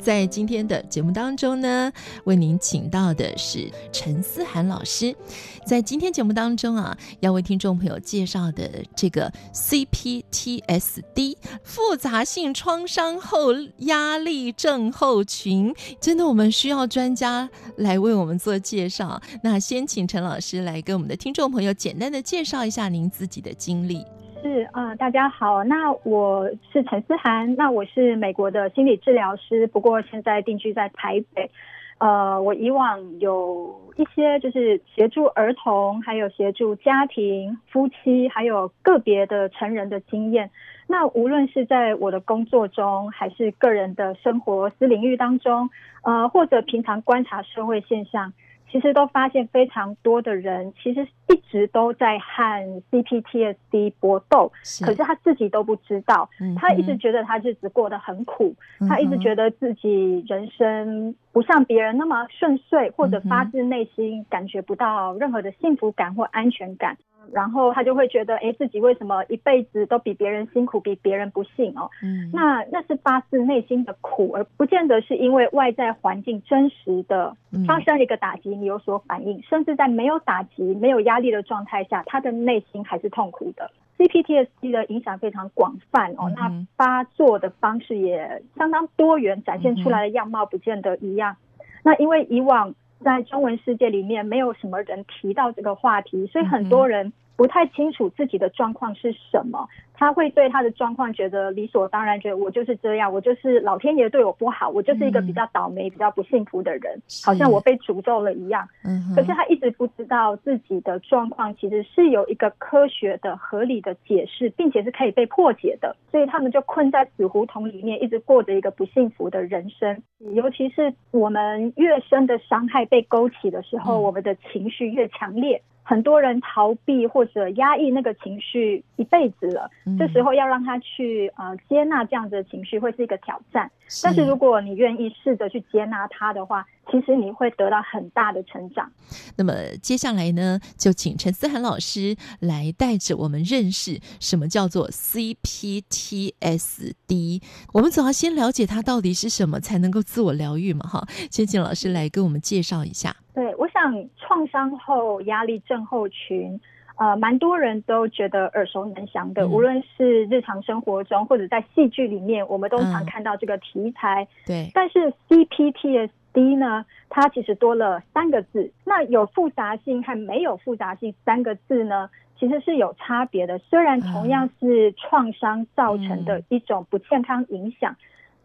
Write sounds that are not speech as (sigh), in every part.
在今天的节目当中呢，为您请到的是陈思涵老师。在今天节目当中啊，要为听众朋友介绍的这个 CPTSD 复杂性创伤后压力症候群，真的我们需要专家来为我们做介绍。那先请陈老师来跟我们的听众朋友简单的介绍一下您自己的经历。是啊、大家好，那我是陈思涵，那我是美国的心理治疗师，不过现在定居在台北。呃，我以往有一些就是协助儿童，还有协助家庭、夫妻，还有个别的成人的经验。那无论是在我的工作中，还是个人的生活私领域当中，呃，或者平常观察社会现象。其实都发现非常多的人，其实一直都在和 CPTSD 搏斗，是可是他自己都不知道。嗯、他一直觉得他日子过得很苦，嗯、他一直觉得自己人生不像别人那么顺遂，或者发自内心感觉不到任何的幸福感或安全感。然后他就会觉得，哎，自己为什么一辈子都比别人辛苦，比别人不幸哦？嗯，那那是发自内心的苦，而不见得是因为外在环境真实的发生了一个打击，你有所反应，嗯、甚至在没有打击、没有压力的状态下，他的内心还是痛苦的。CPTSD 的影响非常广泛哦，嗯、那发作的方式也相当多元，展现出来的样貌不见得一样。嗯、那因为以往。在中文世界里面，没有什么人提到这个话题，所以很多人不太清楚自己的状况是什么。他会对他的状况觉得理所当然，觉得我就是这样，我就是老天爷对我不好，我就是一个比较倒霉、比较不幸福的人，好像我被诅咒了一样。可是他一直不知道自己的状况其实是有一个科学的、合理的解释，并且是可以被破解的。所以他们就困在死胡同里面，一直过着一个不幸福的人生。尤其是我们越深的伤害被勾起的时候，我们的情绪越强烈。很多人逃避或者压抑那个情绪一辈子了，嗯、这时候要让他去呃接纳这样子的情绪会是一个挑战。是但是如果你愿意试着去接纳他的话，其实你会得到很大的成长。那么接下来呢，就请陈思涵老师来带着我们认识什么叫做 CPTSD。我们总要先了解它到底是什么，才能够自我疗愈嘛？哈，先请老师来跟我们介绍一下。对，我想创伤后压力症候群，呃，蛮多人都觉得耳熟能详的。嗯、无论是日常生活中，或者在戏剧里面，我们都常看到这个题材。嗯、对，但是 CPTSD 呢，它其实多了三个字。那有复杂性和没有复杂性三个字呢，其实是有差别的。虽然同样是创伤造成的一种不健康影响。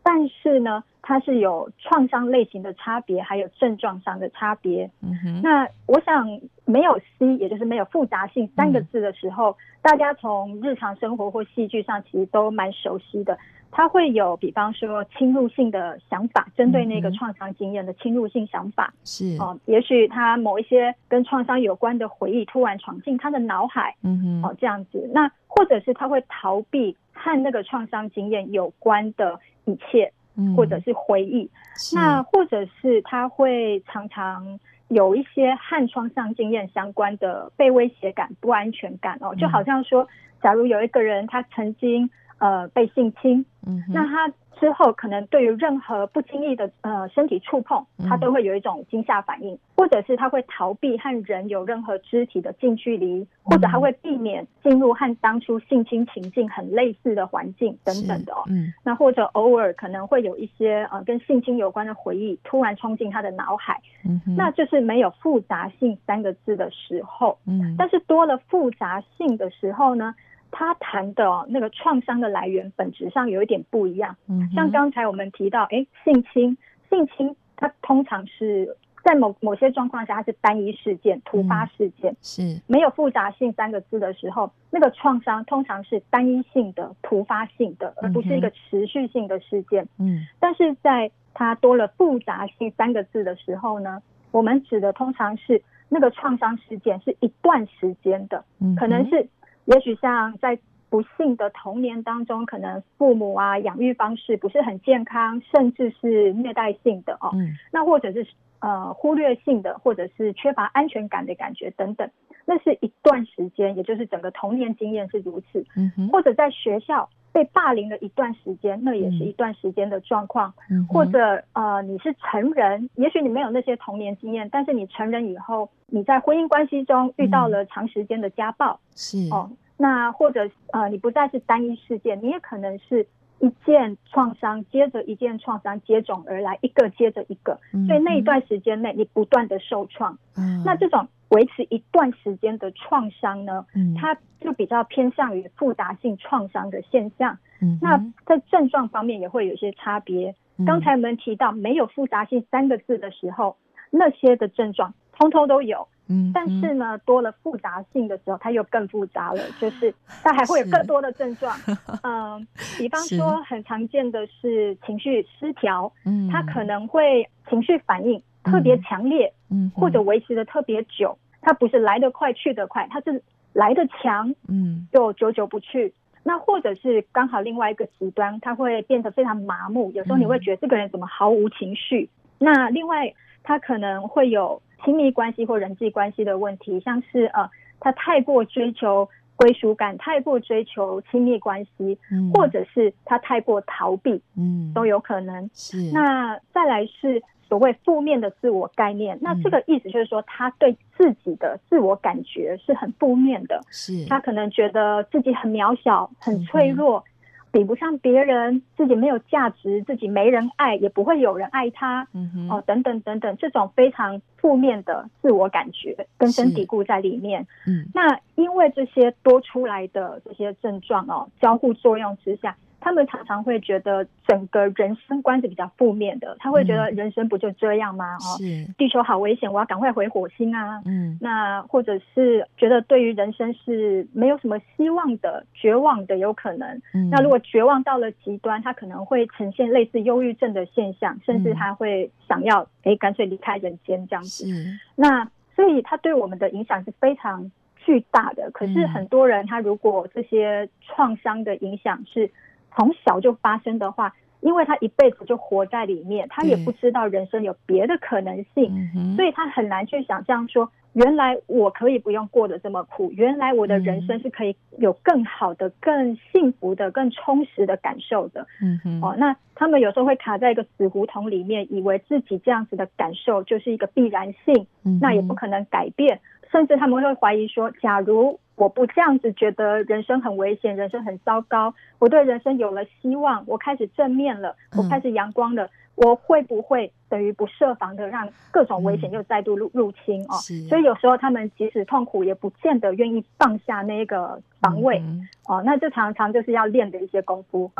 但是呢，它是有创伤类型的差别，还有症状上的差别。嗯哼，那我想没有 C，也就是没有复杂性三个字的时候，嗯、大家从日常生活或戏剧上其实都蛮熟悉的。它会有，比方说侵入性的想法，针对那个创伤经验的侵入性想法。是哦，也许他某一些跟创伤有关的回忆突然闯进他的脑海。嗯哼，哦，这样子。那或者是他会逃避和那个创伤经验有关的。一切，或者是回忆，嗯、那或者是他会常常有一些和创伤经验相关的被威胁感、不安全感哦，就好像说，假如有一个人他曾经呃被性侵，嗯，那他。之后可能对于任何不经意的呃身体触碰，他都会有一种惊吓反应，嗯、或者是他会逃避和人有任何肢体的近距离，或者他会避免进入和当初性侵情境很类似的环境等等的哦。嗯，那或者偶尔可能会有一些呃跟性侵有关的回忆突然冲进他的脑海，嗯哼，那就是没有复杂性三个字的时候，嗯，但是多了复杂性的时候呢？他谈的那个创伤的来源，本质上有一点不一样。嗯，像刚才我们提到，哎，性侵，性侵它通常是在某某些状况下，它是单一事件、突发事件，嗯、是。没有复杂性三个字的时候，那个创伤通常是单一性的、突发性的，而不是一个持续性的事件。嗯，但是在它多了复杂性三个字的时候呢，我们指的通常是那个创伤事件是一段时间的，嗯，可能是也许像在。不幸的童年当中，可能父母啊养育方式不是很健康，甚至是虐待性的哦。嗯，那或者是呃忽略性的，或者是缺乏安全感的感觉等等，那是一段时间，也就是整个童年经验是如此。嗯，或者在学校被霸凌了一段时间，那也是一段时间的状况。嗯，或者呃你是成人，也许你没有那些童年经验，但是你成人以后，你在婚姻关系中遇到了长时间的家暴，是哦。那或者呃，你不再是单一事件，你也可能是一件创伤接着一件创伤接踵而来，一个接着一个，嗯、所以那一段时间内你不断的受创。嗯，那这种维持一段时间的创伤呢，嗯，它就比较偏向于复杂性创伤的现象。嗯，那在症状方面也会有一些差别。嗯、刚才我们提到没有复杂性三个字的时候，那些的症状通通都有。嗯，但是呢，多了复杂性的时候，它又更复杂了，(laughs) 就是它还会有更多的症状。嗯，比方 (laughs) 说很常见的是情绪失调，嗯，它可能会情绪反应特别强烈，嗯，或者维持的特别久，它不是来得快去得快，它是来得强，嗯，就久久不去。那或者是刚好另外一个极端，它会变得非常麻木，有时候你会觉得这个人怎么毫无情绪。那另外，他可能会有。亲密关系或人际关系的问题，像是呃，他太过追求归属感，太过追求亲密关系，嗯，或者是他太过逃避，嗯，都有可能。是。那再来是所谓负面的自我概念，嗯，那这个意思就是说，他对自己的自我感觉是很负面的，是。他可能觉得自己很渺小，很脆弱。嗯比不上别人，自己没有价值，自己没人爱，也不会有人爱他，嗯哼，哦，等等等等，这种非常负面的自我感觉根深蒂固在里面。嗯，那因为这些多出来的这些症状哦，交互作用之下。他们常常会觉得整个人生观是比较负面的，他会觉得人生不就这样吗？哦，是地球好危险，我要赶快回火星啊！嗯，那或者是觉得对于人生是没有什么希望的，绝望的有可能。嗯，那如果绝望到了极端，他可能会呈现类似忧郁症的现象，甚至他会想要诶干脆离开人间这样子。嗯，那所以他对我们的影响是非常巨大的。可是很多人他如果这些创伤的影响是从小就发生的话，因为他一辈子就活在里面，他也不知道人生有别的可能性，所以他很难去想象说，原来我可以不用过得这么苦，原来我的人生是可以有更好的、更幸福的、更充实的感受的。嗯哼，哦，那他们有时候会卡在一个死胡同里面，以为自己这样子的感受就是一个必然性，那也不可能改变，甚至他们会怀疑说，假如。我不这样子觉得人生很危险，人生很糟糕。我对人生有了希望，我开始正面了，我开始阳光了。嗯、我会不会等于不设防的让各种危险又再度入入侵哦？所以有时候他们即使痛苦，也不见得愿意放下那个防卫、嗯、哦。那这常常就是要练的一些功夫。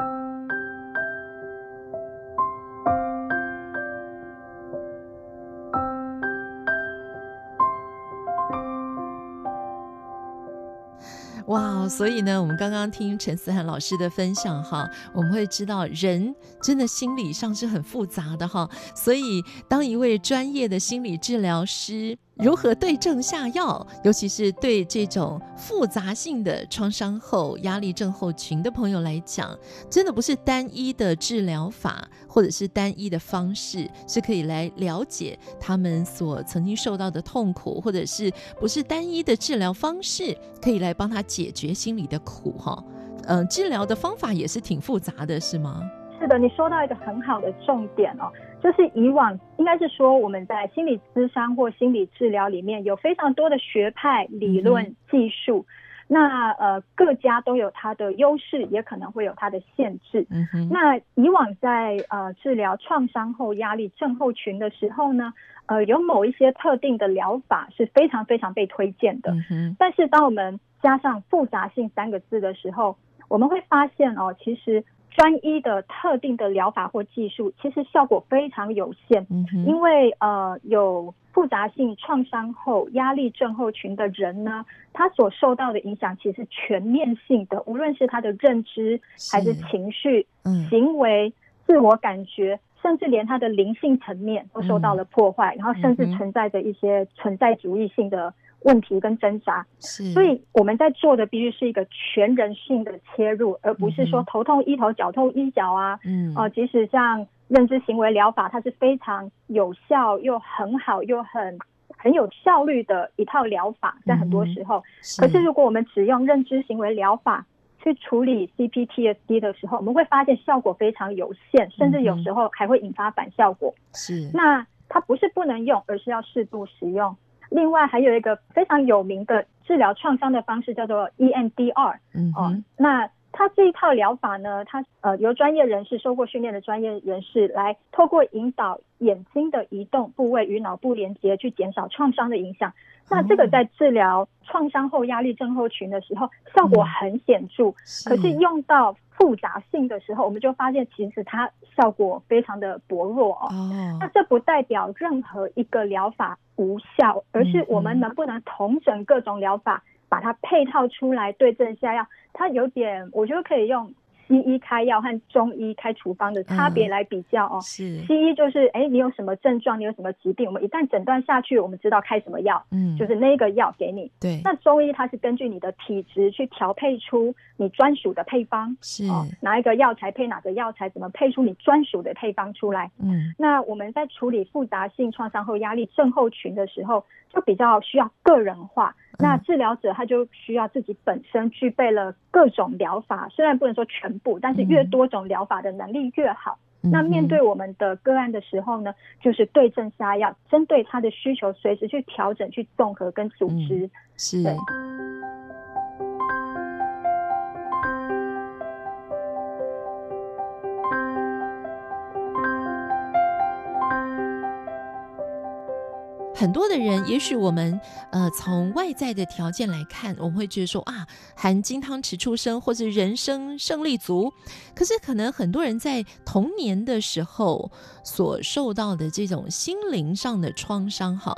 哇，所以呢，我们刚刚听陈思涵老师的分享哈，我们会知道人真的心理上是很复杂的哈，所以当一位专业的心理治疗师。如何对症下药，尤其是对这种复杂性的创伤后压力症候群的朋友来讲，真的不是单一的治疗法，或者是单一的方式，是可以来了解他们所曾经受到的痛苦，或者是不是单一的治疗方式可以来帮他解决心里的苦哈？嗯，治疗的方法也是挺复杂的，是吗？是的，你说到一个很好的重点哦。就是以往应该是说，我们在心理咨商或心理治疗里面有非常多的学派、理论、技术，嗯、那呃各家都有它的优势，也可能会有它的限制。嗯哼。那以往在呃治疗创伤后压力症候群的时候呢，呃有某一些特定的疗法是非常非常被推荐的。嗯哼。但是当我们加上复杂性三个字的时候，我们会发现哦，其实。专一的特定的疗法或技术，其实效果非常有限。嗯，因为呃有复杂性创伤后压力症候群的人呢，他所受到的影响其实全面性的，无论是他的认知还是。情绪、嗯、行为、自我感觉，甚至连他的灵性层面都受到了破坏，嗯、然后甚至存在着一些存在主义性的。问题跟挣扎，是，所以我们在做的必须是一个全人性的切入，而不是说头痛医头，脚痛医脚啊。嗯，哦、呃，即使像认知行为疗法，它是非常有效又很好又很很有效率的一套疗法，在很多时候。是，可是如果我们只用认知行为疗法去处理 CPTSD 的时候，我们会发现效果非常有限，甚至有时候还会引发反效果。是，那它不是不能用，而是要适度使用。另外还有一个非常有名的治疗创伤的方式叫做 EMDR，嗯哼，哦，那它这一套疗法呢，它呃由专业人士受过训练的专业人士来透过引导眼睛的移动部位与脑部连接，去减少创伤的影响。那这个在治疗创伤后压力症候群的时候，效果很显著。嗯、是，可是用到复杂性的时候，我们就发现其实它效果非常的薄弱哦。哦，那这不代表任何一个疗法无效，而是我们能不能统整各种疗法，把它配套出来，对症下药。它有点，我觉得可以用。西医开药和中医开处方的差别来比较哦，是西医就是哎，你有什么症状，你有什么疾病，我们一旦诊断下去，我们知道开什么药，嗯，就是那个药给你。对，那中医它是根据你的体质去调配出你专属的配方，是哦，哪一个药材配哪个药材，怎么配出你专属的配方出来？嗯，那我们在处理复杂性创伤后压力症候群的时候，就比较需要个人化。那治疗者他就需要自己本身具备了各种疗法，虽然不能说全部，但是越多种疗法的能力越好。嗯、那面对我们的个案的时候呢，就是对症下药，针对他的需求，随时去调整、去综合跟组织。嗯、是。很多的人，也许我们呃从外在的条件来看，我们会觉得说啊，含金汤匙出生，或是人生胜利组。可是可能很多人在童年的时候所受到的这种心灵上的创伤，哈，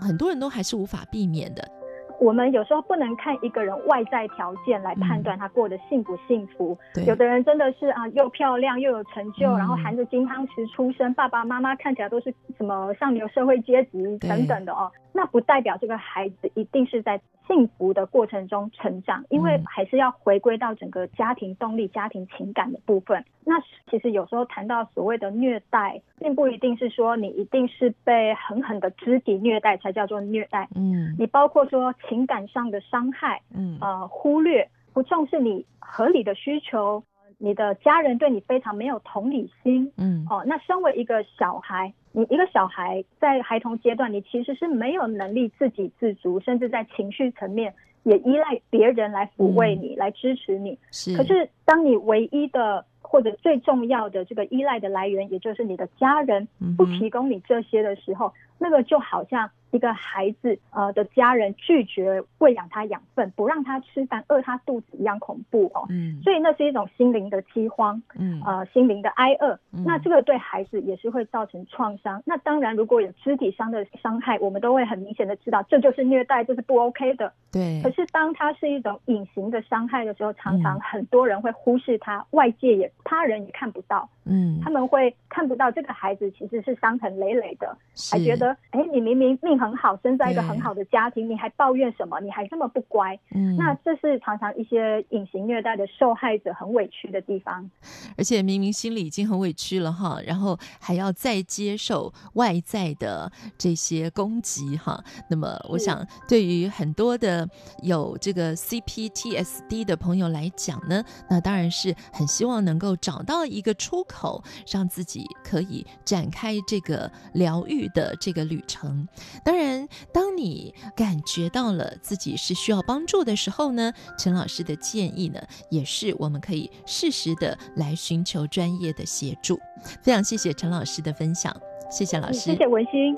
很多人都还是无法避免的。我们有时候不能看一个人外在条件来判断他过得幸不幸福。嗯、有的人真的是啊，又漂亮又有成就，嗯、然后含着金汤匙出生，爸爸妈妈看起来都是什么上流社会阶级等等的哦。那不代表这个孩子一定是在幸福的过程中成长，因为还是要回归到整个家庭动力、家庭情感的部分。那其实有时候谈到所谓的虐待，并不一定是说你一定是被狠狠的肢体虐待才叫做虐待。嗯，你包括说情感上的伤害，嗯，呃，忽略、不重视你合理的需求。你的家人对你非常没有同理心，嗯，哦，那身为一个小孩，你一个小孩在孩童阶段，你其实是没有能力自给自足，甚至在情绪层面也依赖别人来抚慰你，嗯、来支持你。是，可是当你唯一的或者最重要的这个依赖的来源，也就是你的家人，不提供你这些的时候，嗯、那个就好像。一个孩子呃的家人拒绝喂养他养分，不让他吃饭，饿他肚子一样恐怖哦。嗯，所以那是一种心灵的饥荒，嗯，呃，心灵的挨饿。嗯，那这个对孩子也是会造成创伤。那当然，如果有肢体上的伤害，我们都会很明显的知道这就是虐待，这是不 OK 的。对。可是当它是一种隐形的伤害的时候，常常很多人会忽视它，外界也他人也看不到。嗯，他们会看不到这个孩子其实是伤痕累累的，是还觉得哎，你明明命很好，生在一个很好的家庭，你还抱怨什么？你还这么不乖？嗯，那这是常常一些隐形虐待的受害者很委屈的地方。而且明明心里已经很委屈了哈，然后还要再接受外在的这些攻击哈。那么，我想对于很多的有这个 CPTSD 的朋友来讲呢，那当然是很希望能够找到一个出口。口让自己可以展开这个疗愈的这个旅程。当然，当你感觉到了自己是需要帮助的时候呢，陈老师的建议呢，也是我们可以适时的来寻求专业的协助。非常谢谢陈老师的分享，谢谢老师，谢谢文心。